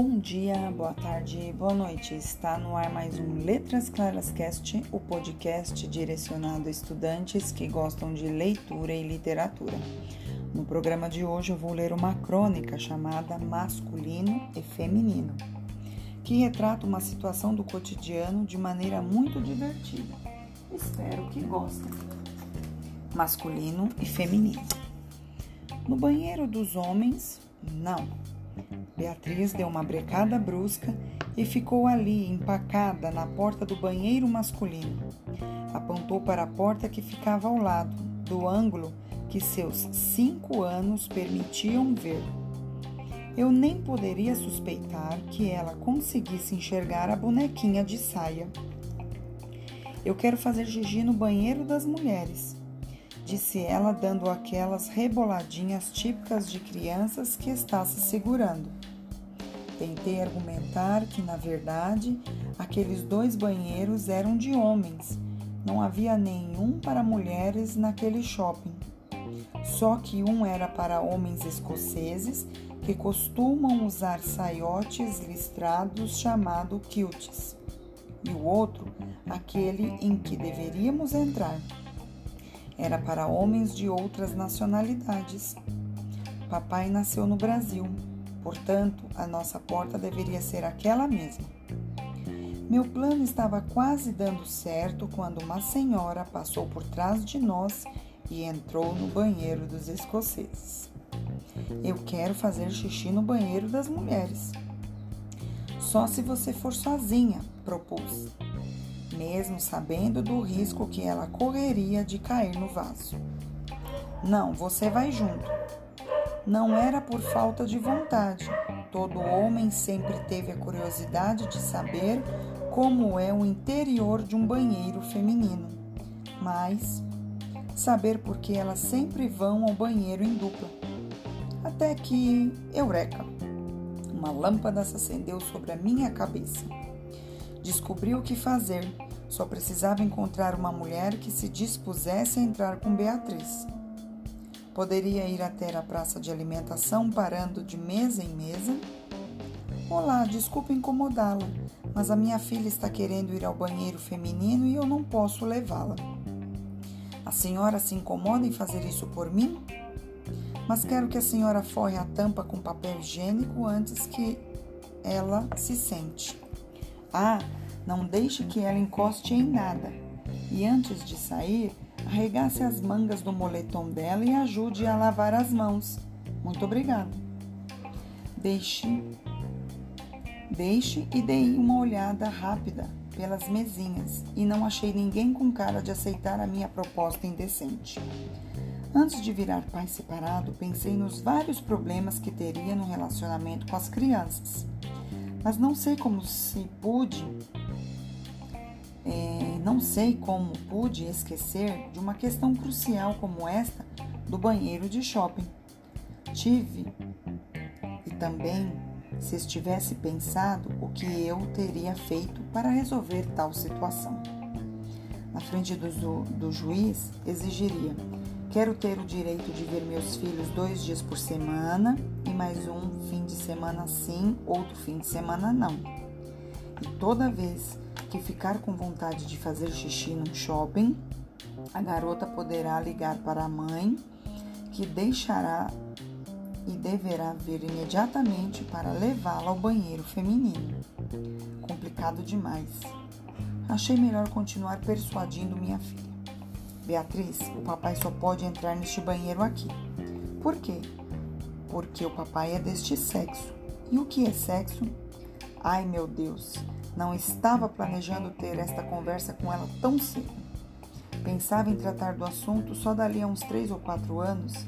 Bom dia, boa tarde, boa noite. Está no ar mais um Letras Claras Cast, o podcast direcionado a estudantes que gostam de leitura e literatura. No programa de hoje eu vou ler uma crônica chamada Masculino e Feminino, que retrata uma situação do cotidiano de maneira muito divertida. Espero que gostem. Masculino e feminino. No banheiro dos homens, não Beatriz deu uma brecada brusca e ficou ali, empacada, na porta do banheiro masculino. Apontou para a porta que ficava ao lado, do ângulo que seus cinco anos permitiam ver. Eu nem poderia suspeitar que ela conseguisse enxergar a bonequinha de saia. Eu quero fazer xixi no banheiro das mulheres disse ela, dando aquelas reboladinhas típicas de crianças que está se segurando. Tentei argumentar que, na verdade, aqueles dois banheiros eram de homens, não havia nenhum para mulheres naquele shopping. Só que um era para homens escoceses que costumam usar saiotes listrados chamado kilts, e o outro, aquele em que deveríamos entrar era para homens de outras nacionalidades. Papai nasceu no Brasil, portanto, a nossa porta deveria ser aquela mesma. Meu plano estava quase dando certo quando uma senhora passou por trás de nós e entrou no banheiro dos escoceses. Eu quero fazer xixi no banheiro das mulheres. Só se você for sozinha, propus mesmo sabendo do risco que ela correria de cair no vaso. Não, você vai junto. Não era por falta de vontade. Todo homem sempre teve a curiosidade de saber como é o interior de um banheiro feminino. Mas saber por que elas sempre vão ao banheiro em dupla. Até que, eureka! Uma lâmpada se acendeu sobre a minha cabeça. Descobri o que fazer só precisava encontrar uma mulher que se dispusesse a entrar com Beatriz. Poderia ir até a praça de alimentação parando de mesa em mesa. Olá, desculpe incomodá-la, mas a minha filha está querendo ir ao banheiro feminino e eu não posso levá-la. A senhora se incomoda em fazer isso por mim? Mas quero que a senhora forre a tampa com papel higiênico antes que ela se sente. Ah, não deixe que ela encoste em nada. E antes de sair, arregace as mangas do moletom dela e ajude a lavar as mãos. Muito obrigada. Deixe, deixe e dei uma olhada rápida pelas mesinhas e não achei ninguém com cara de aceitar a minha proposta indecente. Antes de virar pai separado, pensei nos vários problemas que teria no relacionamento com as crianças. Mas não sei como se pude é, não sei como pude esquecer de uma questão crucial como esta do banheiro de shopping. Tive e também se estivesse pensado o que eu teria feito para resolver tal situação. Na frente do, do juiz, exigiria: quero ter o direito de ver meus filhos dois dias por semana e mais um fim de semana sim, outro fim de semana não. E toda vez que ficar com vontade de fazer xixi no shopping, a garota poderá ligar para a mãe, que deixará e deverá vir imediatamente para levá-la ao banheiro feminino. Complicado demais. Achei melhor continuar persuadindo minha filha. Beatriz, o papai só pode entrar neste banheiro aqui. Por quê? Porque o papai é deste sexo. E o que é sexo? Ai meu Deus, não estava planejando ter esta conversa com ela tão cedo. Pensava em tratar do assunto só dali a uns três ou quatro anos.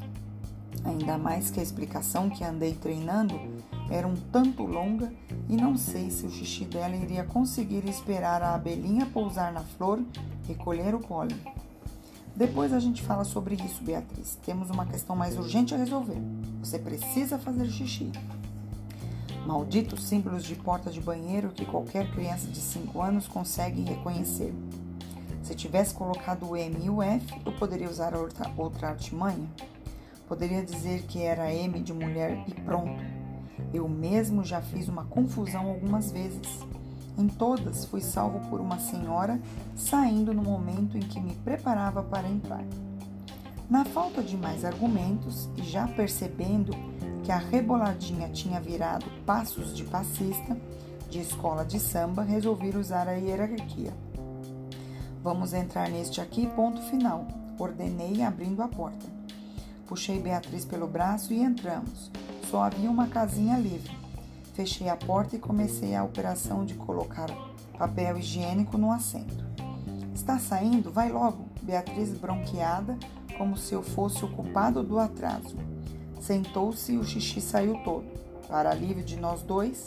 Ainda mais que a explicação que andei treinando era um tanto longa e não sei se o xixi dela iria conseguir esperar a abelhinha pousar na flor e colher o pólen. Depois a gente fala sobre isso, Beatriz. Temos uma questão mais urgente a resolver. Você precisa fazer xixi. Malditos símbolos de porta de banheiro que qualquer criança de 5 anos consegue reconhecer. Se tivesse colocado o M e o F, eu poderia usar outra, outra artimanha. Poderia dizer que era M de mulher e pronto. Eu mesmo já fiz uma confusão algumas vezes. Em todas fui salvo por uma senhora saindo no momento em que me preparava para entrar. Na falta de mais argumentos e já percebendo que a reboladinha tinha virado passos de passista de escola de samba, resolvi usar a hierarquia. Vamos entrar neste aqui, ponto final, ordenei abrindo a porta. Puxei Beatriz pelo braço e entramos. Só havia uma casinha livre. Fechei a porta e comecei a operação de colocar papel higiênico no assento. Está saindo? Vai logo! Beatriz bronqueada, como se eu fosse o culpado do atraso. Sentou-se e o xixi saiu todo. Para alívio de nós dois,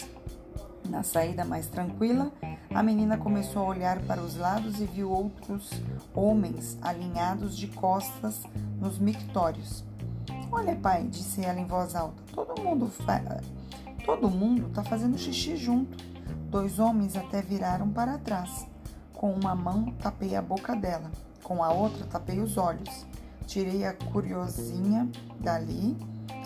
na saída mais tranquila, a menina começou a olhar para os lados e viu outros homens alinhados de costas nos mictórios. Olha, pai, disse ela em voz alta, todo mundo fa... todo mundo está fazendo xixi junto. Dois homens até viraram para trás. Com uma mão tapei a boca dela, com a outra tapei os olhos. Tirei a curiosinha dali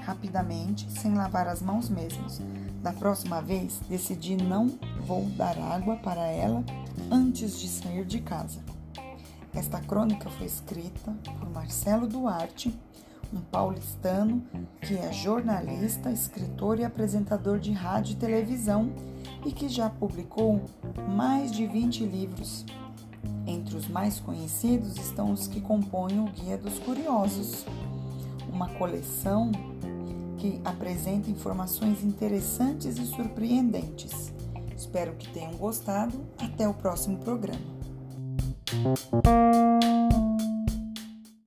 rapidamente, sem lavar as mãos mesmos. Da próxima vez, decidi não vou dar água para ela antes de sair de casa. Esta crônica foi escrita por Marcelo Duarte, um paulistano que é jornalista, escritor e apresentador de rádio e televisão e que já publicou mais de 20 livros. Entre os mais conhecidos estão os que compõem o Guia dos Curiosos, uma coleção que apresenta informações interessantes e surpreendentes. Espero que tenham gostado. Até o próximo programa.